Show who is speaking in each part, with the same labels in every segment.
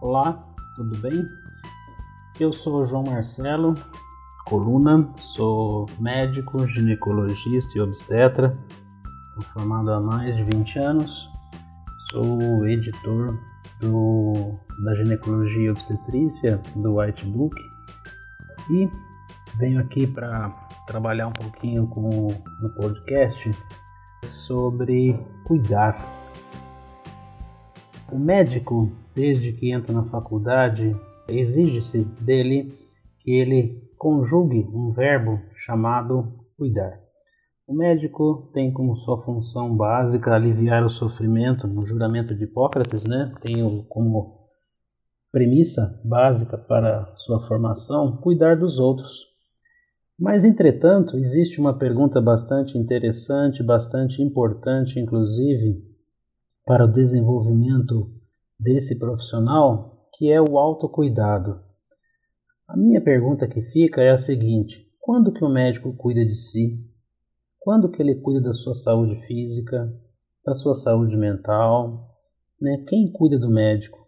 Speaker 1: Olá, tudo bem? Eu sou João Marcelo Coluna, sou médico, ginecologista e obstetra, formado há mais de 20 anos, sou editor do, da ginecologia e obstetrícia do White Book e venho aqui para trabalhar um pouquinho com, no podcast sobre cuidar. O médico, desde que entra na faculdade, exige-se dele que ele conjugue um verbo chamado cuidar. O médico tem como sua função básica aliviar o sofrimento, no juramento de Hipócrates, né? Tem como premissa básica para sua formação cuidar dos outros. Mas, entretanto, existe uma pergunta bastante interessante, bastante importante, inclusive, para o desenvolvimento desse profissional, que é o autocuidado. A minha pergunta que fica é a seguinte: quando que o médico cuida de si? Quando que ele cuida da sua saúde física, da sua saúde mental? Né? Quem cuida do médico?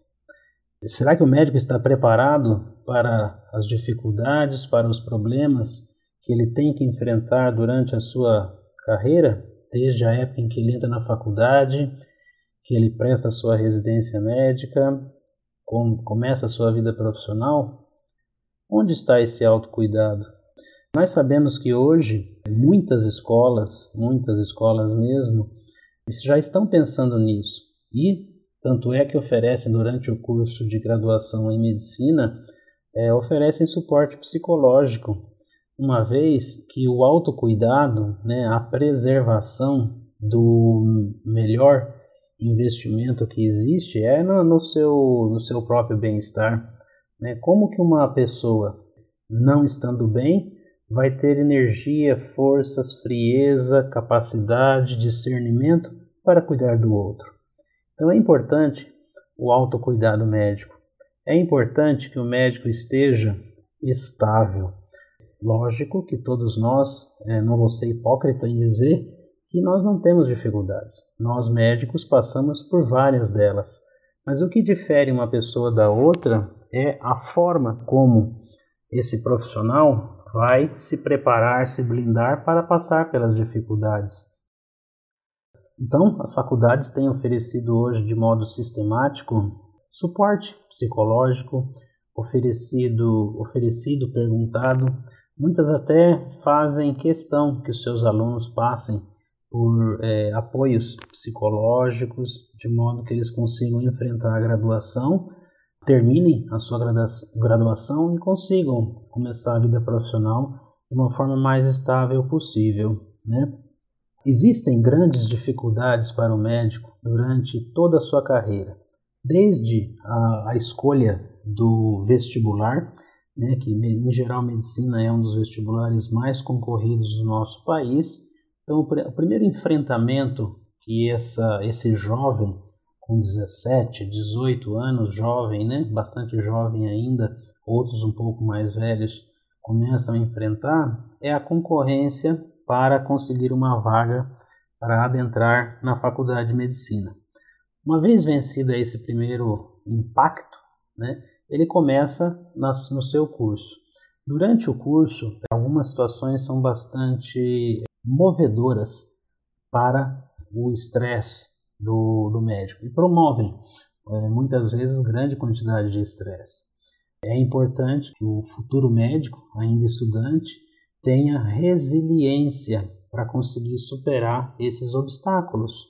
Speaker 1: Será que o médico está preparado para as dificuldades, para os problemas que ele tem que enfrentar durante a sua carreira, desde a época em que ele entra na faculdade, que ele presta sua residência médica, começa a sua vida profissional? Onde está esse autocuidado? Nós sabemos que hoje muitas escolas, muitas escolas mesmo, já estão pensando nisso e tanto é que oferecem durante o curso de graduação em medicina é, oferecem suporte psicológico uma vez que o autocuidado, né, a preservação do melhor investimento que existe é no, no seu, no seu próprio bem-estar. Né? Como que uma pessoa não estando bem vai ter energia, forças, frieza, capacidade, discernimento para cuidar do outro? Então é importante o autocuidado médico. É importante que o médico esteja estável, Lógico que todos nós, é, não vou ser hipócrita em dizer que nós não temos dificuldades. Nós médicos passamos por várias delas. Mas o que difere uma pessoa da outra é a forma como esse profissional vai se preparar, se blindar para passar pelas dificuldades. Então, as faculdades têm oferecido hoje de modo sistemático suporte psicológico, oferecido, oferecido, perguntado Muitas até fazem questão que os seus alunos passem por é, apoios psicológicos, de modo que eles consigam enfrentar a graduação, terminem a sua graduação e consigam começar a vida profissional de uma forma mais estável possível. Né? Existem grandes dificuldades para o médico durante toda a sua carreira, desde a, a escolha do vestibular né, que em geral medicina é um dos vestibulares mais concorridos do nosso país. Então, o primeiro enfrentamento que essa, esse jovem com 17, 18 anos, jovem, né, bastante jovem ainda, outros um pouco mais velhos, começam a enfrentar é a concorrência para conseguir uma vaga para adentrar na faculdade de medicina. Uma vez vencido esse primeiro impacto, né, ele começa no seu curso. Durante o curso, algumas situações são bastante movedoras para o estresse do, do médico e promovem é, muitas vezes grande quantidade de estresse. É importante que o futuro médico, ainda estudante, tenha resiliência para conseguir superar esses obstáculos.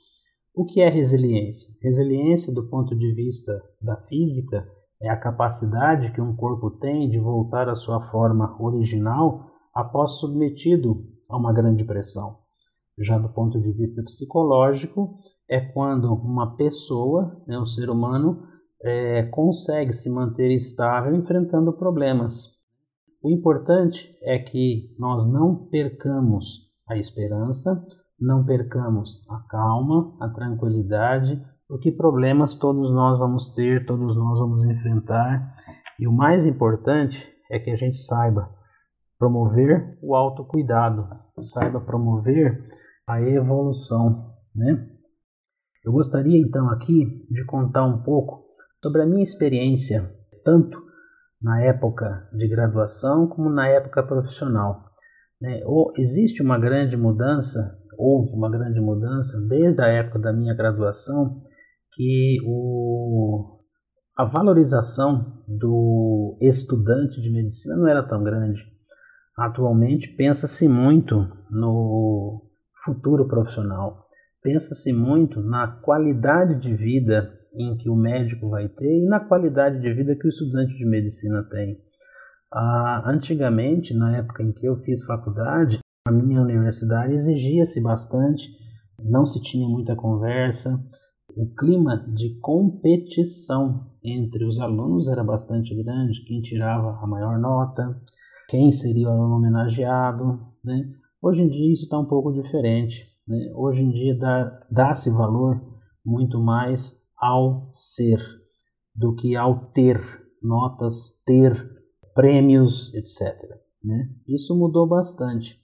Speaker 1: O que é resiliência? Resiliência, do ponto de vista da física, é a capacidade que um corpo tem de voltar à sua forma original após submetido a uma grande pressão. Já do ponto de vista psicológico, é quando uma pessoa, né, um ser humano, é, consegue se manter estável enfrentando problemas. O importante é que nós não percamos a esperança, não percamos a calma, a tranquilidade, porque problemas todos nós vamos ter, todos nós vamos enfrentar, e o mais importante é que a gente saiba promover o autocuidado, saiba promover a evolução, né? Eu gostaria então aqui de contar um pouco sobre a minha experiência, tanto na época de graduação como na época profissional. Né? Ou existe uma grande mudança, houve uma grande mudança desde a época da minha graduação, que o, a valorização do estudante de medicina não era tão grande. Atualmente pensa-se muito no futuro profissional, pensa-se muito na qualidade de vida em que o médico vai ter e na qualidade de vida que o estudante de medicina tem. Ah, antigamente, na época em que eu fiz faculdade, a minha universidade exigia-se bastante, não se tinha muita conversa, o clima de competição entre os alunos era bastante grande, quem tirava a maior nota, quem seria o homenageado. Né? Hoje em dia isso está um pouco diferente. Né? Hoje em dia dá-se valor muito mais ao ser do que ao ter notas, ter prêmios, etc. Né? Isso mudou bastante.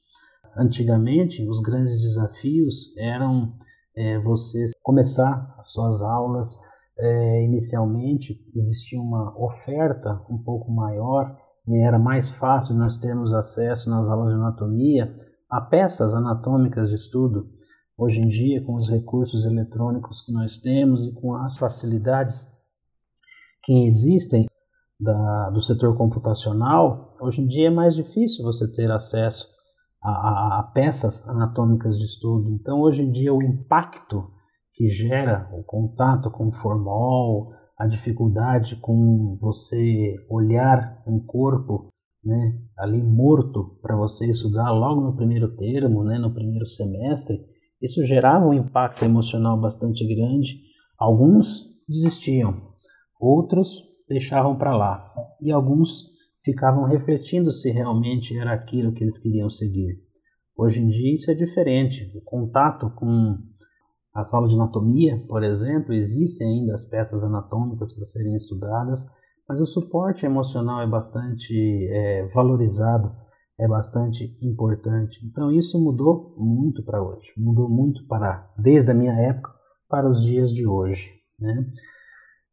Speaker 1: Antigamente, os grandes desafios eram é, você começar as suas aulas. É, inicialmente existia uma oferta um pouco maior, era mais fácil nós termos acesso nas aulas de anatomia a peças anatômicas de estudo. Hoje em dia, com os recursos eletrônicos que nós temos e com as facilidades que existem da, do setor computacional, hoje em dia é mais difícil você ter acesso a, a, a peças anatômicas de estudo. Então, hoje em dia, o impacto que gera o contato com formol, a dificuldade com você olhar um corpo né, ali morto para você estudar logo no primeiro termo, né, no primeiro semestre, isso gerava um impacto emocional bastante grande. Alguns desistiam, outros deixavam para lá e alguns ficavam refletindo se realmente era aquilo que eles queriam seguir. Hoje em dia isso é diferente. O contato com as aulas de anatomia, por exemplo, existem ainda as peças anatômicas para serem estudadas, mas o suporte emocional é bastante é, valorizado é bastante importante. Então isso mudou muito para hoje, mudou muito para desde a minha época para os dias de hoje, né?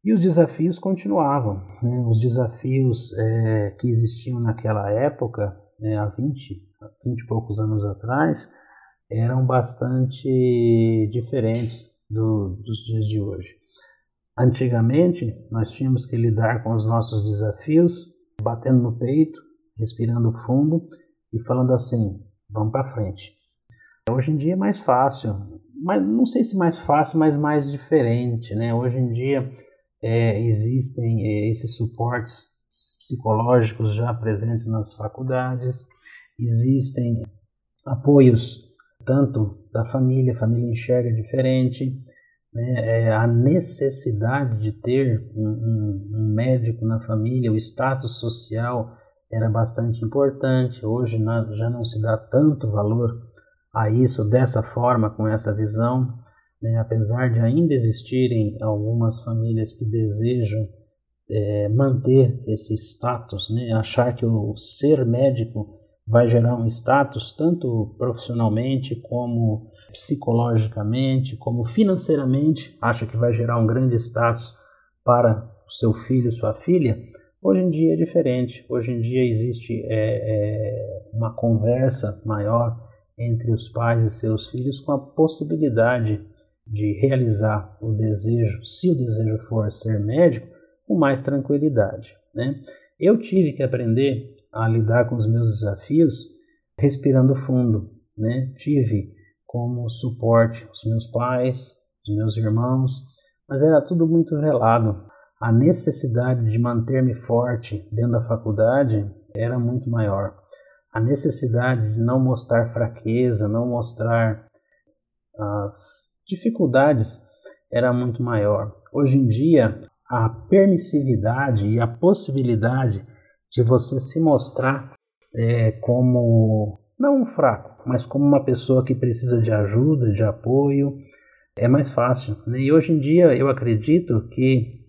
Speaker 1: E os desafios continuavam, né? os desafios é, que existiam naquela época, né, há 20, 20 e poucos anos atrás, eram bastante diferentes do, dos dias de hoje. Antigamente, nós tínhamos que lidar com os nossos desafios batendo no peito, respirando fundo e falando assim: vamos para frente. Hoje em dia é mais fácil, mas não sei se mais fácil, mas mais diferente, né? Hoje em dia é, existem é, esses suportes psicológicos já presentes nas faculdades, existem apoios tanto da família, a família enxerga diferente, né? é, a necessidade de ter um, um, um médico na família, o status social era bastante importante. Hoje já não se dá tanto valor a isso dessa forma, com essa visão. Né? Apesar de ainda existirem algumas famílias que desejam é, manter esse status, né? achar que o ser médico vai gerar um status tanto profissionalmente como psicologicamente, como financeiramente, acha que vai gerar um grande status para o seu filho, sua filha, Hoje em dia é diferente. Hoje em dia existe é, é, uma conversa maior entre os pais e seus filhos com a possibilidade de realizar o desejo, se o desejo for ser médico, com mais tranquilidade. Né? Eu tive que aprender a lidar com os meus desafios respirando fundo. Né? Tive como suporte os meus pais, os meus irmãos, mas era tudo muito velado a necessidade de manter-me forte dentro da faculdade era muito maior. A necessidade de não mostrar fraqueza, não mostrar as dificuldades era muito maior. Hoje em dia, a permissividade e a possibilidade de você se mostrar é, como não um fraco, mas como uma pessoa que precisa de ajuda, de apoio, é mais fácil. Né? E hoje em dia eu acredito que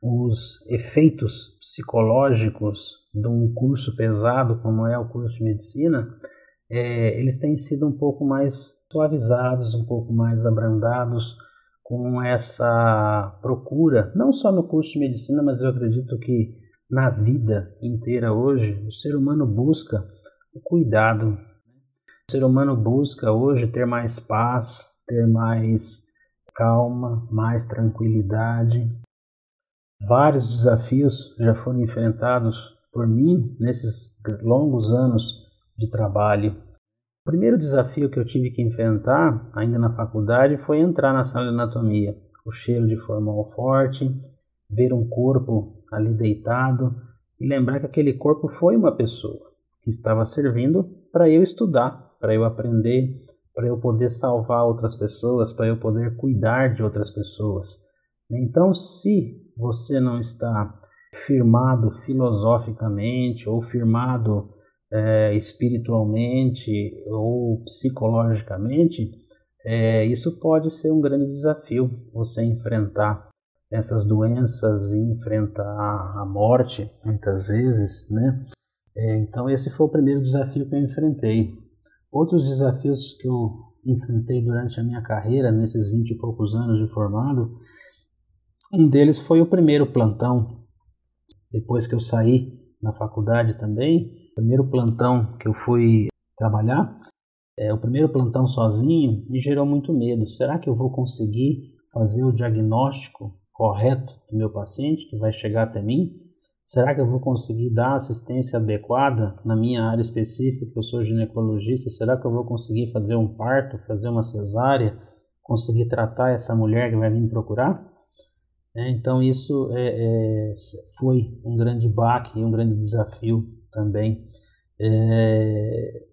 Speaker 1: os efeitos psicológicos de um curso pesado como é o curso de medicina, é, eles têm sido um pouco mais suavizados, um pouco mais abrandados com essa procura, não só no curso de medicina, mas eu acredito que na vida inteira hoje, o ser humano busca o cuidado. O ser humano busca hoje ter mais paz, ter mais calma, mais tranquilidade. Vários desafios já foram enfrentados por mim nesses longos anos de trabalho. O primeiro desafio que eu tive que enfrentar, ainda na faculdade, foi entrar na sala de anatomia. O cheiro de formal forte, ver um corpo ali deitado e lembrar que aquele corpo foi uma pessoa que estava servindo para eu estudar, para eu aprender, para eu poder salvar outras pessoas, para eu poder cuidar de outras pessoas. Então, se você não está firmado filosoficamente ou firmado é, espiritualmente ou psicologicamente, é, isso pode ser um grande desafio você enfrentar essas doenças e enfrentar a morte muitas vezes, né? É, então esse foi o primeiro desafio que eu enfrentei. Outros desafios que eu enfrentei durante a minha carreira, nesses vinte e poucos anos de formado, um deles foi o primeiro plantão. Depois que eu saí na faculdade também, o primeiro plantão que eu fui trabalhar, é, o primeiro plantão sozinho me gerou muito medo. Será que eu vou conseguir fazer o diagnóstico correto do meu paciente que vai chegar até mim? Será que eu vou conseguir dar assistência adequada na minha área específica, que eu sou ginecologista? Será que eu vou conseguir fazer um parto, fazer uma cesárea, conseguir tratar essa mulher que vai vir me procurar? É, então isso é, é, foi um grande baque e um grande desafio também. É,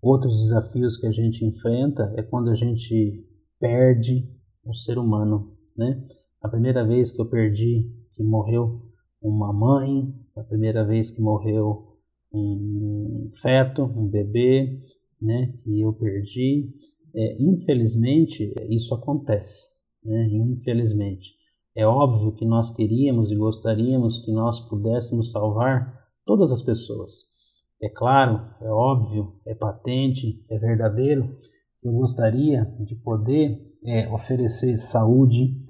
Speaker 1: outros desafios que a gente enfrenta é quando a gente perde o ser humano, né? A primeira vez que eu perdi, que morreu uma mãe, a primeira vez que morreu um feto, um bebê, né, que eu perdi. É, infelizmente, isso acontece, né, infelizmente. É óbvio que nós queríamos e gostaríamos que nós pudéssemos salvar todas as pessoas. É claro, é óbvio, é patente, é verdadeiro. Eu gostaria de poder é, oferecer saúde,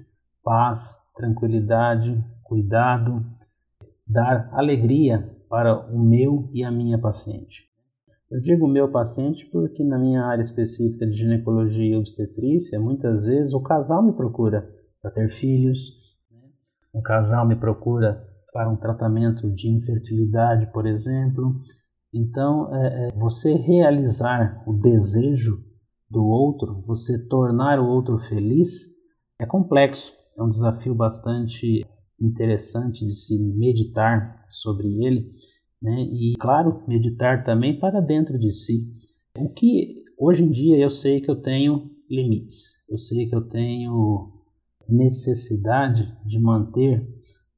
Speaker 1: paz, tranquilidade, cuidado, dar alegria para o meu e a minha paciente. Eu digo meu paciente porque na minha área específica de ginecologia e obstetrícia, muitas vezes o casal me procura para ter filhos, o casal me procura para um tratamento de infertilidade, por exemplo. Então, é, é, você realizar o desejo do outro, você tornar o outro feliz, é complexo, é um desafio bastante interessante de se meditar sobre ele, né? e claro, meditar também para dentro de si. O que hoje em dia eu sei que eu tenho limites, eu sei que eu tenho necessidade de manter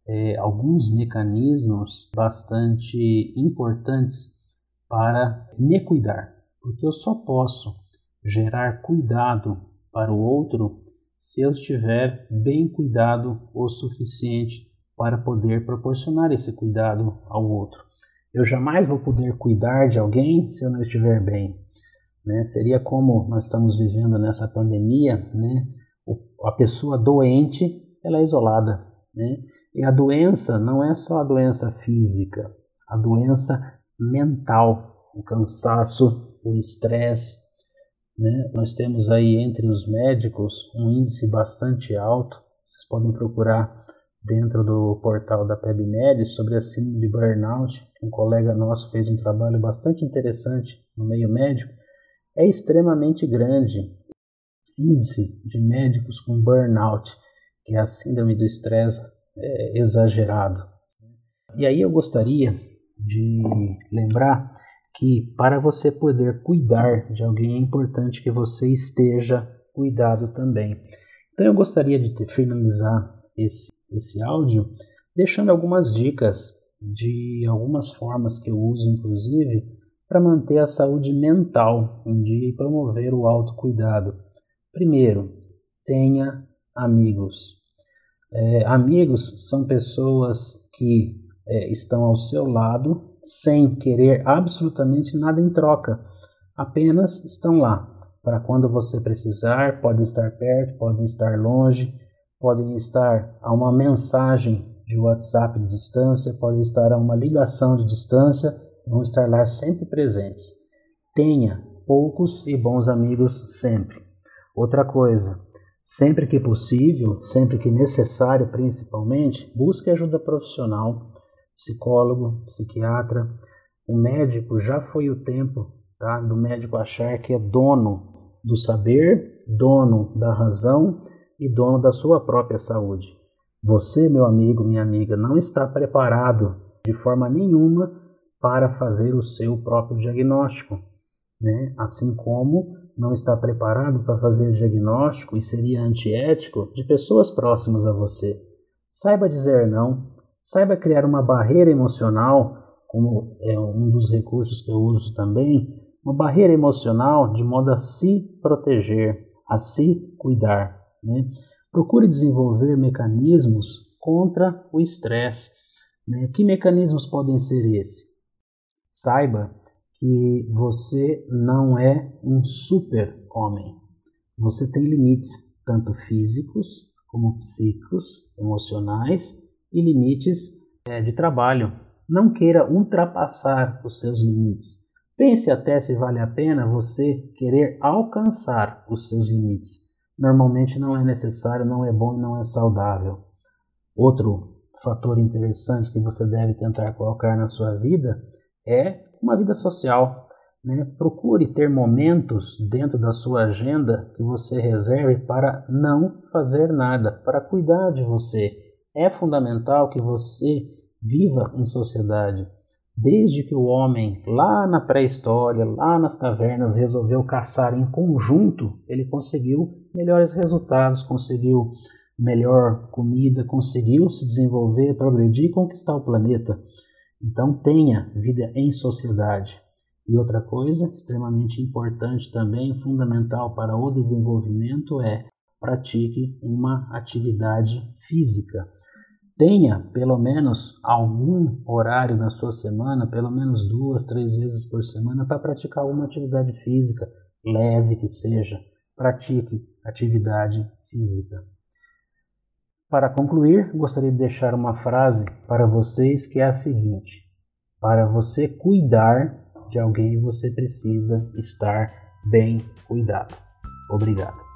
Speaker 1: é, alguns mecanismos bastante importantes para me cuidar, porque eu só posso gerar cuidado para o outro se eu estiver bem cuidado o suficiente para poder proporcionar esse cuidado ao outro. Eu jamais vou poder cuidar de alguém se eu não estiver bem. Né? Seria como nós estamos vivendo nessa pandemia, né? a pessoa doente ela é isolada. Né? E a doença não é só a doença física, a doença mental, o cansaço, o estresse, né? Nós temos aí entre os médicos um índice bastante alto. Vocês podem procurar dentro do portal da PebMed sobre a síndrome de burnout. Um colega nosso fez um trabalho bastante interessante no meio médico. É extremamente grande índice de médicos com burnout, que é a síndrome do estresse é, exagerado. E aí eu gostaria de lembrar que para você poder cuidar de alguém é importante que você esteja cuidado também. Então eu gostaria de finalizar esse, esse áudio deixando algumas dicas de algumas formas que eu uso, inclusive, para manter a saúde mental em dia e promover o autocuidado. Primeiro, tenha amigos. É, amigos são pessoas que é, estão ao seu lado sem querer absolutamente nada em troca, apenas estão lá para quando você precisar, podem estar perto, podem estar longe, podem estar a uma mensagem de WhatsApp de distância, podem estar a uma ligação de distância, vão estar lá sempre presentes. Tenha poucos e bons amigos sempre. Outra coisa, sempre que possível, sempre que necessário, principalmente, busque ajuda profissional, psicólogo, psiquiatra. O médico já foi o tempo tá, do médico achar que é dono do saber, dono da razão e dono da sua própria saúde. Você, meu amigo, minha amiga, não está preparado de forma nenhuma para fazer o seu próprio diagnóstico, né? Assim como não está preparado para fazer diagnóstico e seria antiético de pessoas próximas a você. Saiba dizer não, saiba criar uma barreira emocional, como é um dos recursos que eu uso também, uma barreira emocional de modo a se proteger, a se cuidar. Né? Procure desenvolver mecanismos contra o estresse. Né? Que mecanismos podem ser esses? Saiba que você não é um super-homem. Você tem limites, tanto físicos como psíquicos, emocionais e limites é, de trabalho. Não queira ultrapassar os seus limites. Pense até se vale a pena você querer alcançar os seus limites. Normalmente não é necessário, não é bom e não é saudável. Outro fator interessante que você deve tentar colocar na sua vida é uma vida social. Né? Procure ter momentos dentro da sua agenda que você reserve para não fazer nada, para cuidar de você. É fundamental que você viva em sociedade. Desde que o homem, lá na pré-história, lá nas cavernas, resolveu caçar em conjunto, ele conseguiu melhores resultados, conseguiu melhor comida, conseguiu se desenvolver, progredir e conquistar o planeta. Então tenha vida em sociedade. E outra coisa extremamente importante também, fundamental para o desenvolvimento é pratique uma atividade física tenha pelo menos algum horário na sua semana, pelo menos duas, três vezes por semana, para praticar alguma atividade física, leve que seja. Pratique atividade física. Para concluir, gostaria de deixar uma frase para vocês que é a seguinte: Para você cuidar de alguém, você precisa estar bem cuidado. Obrigado.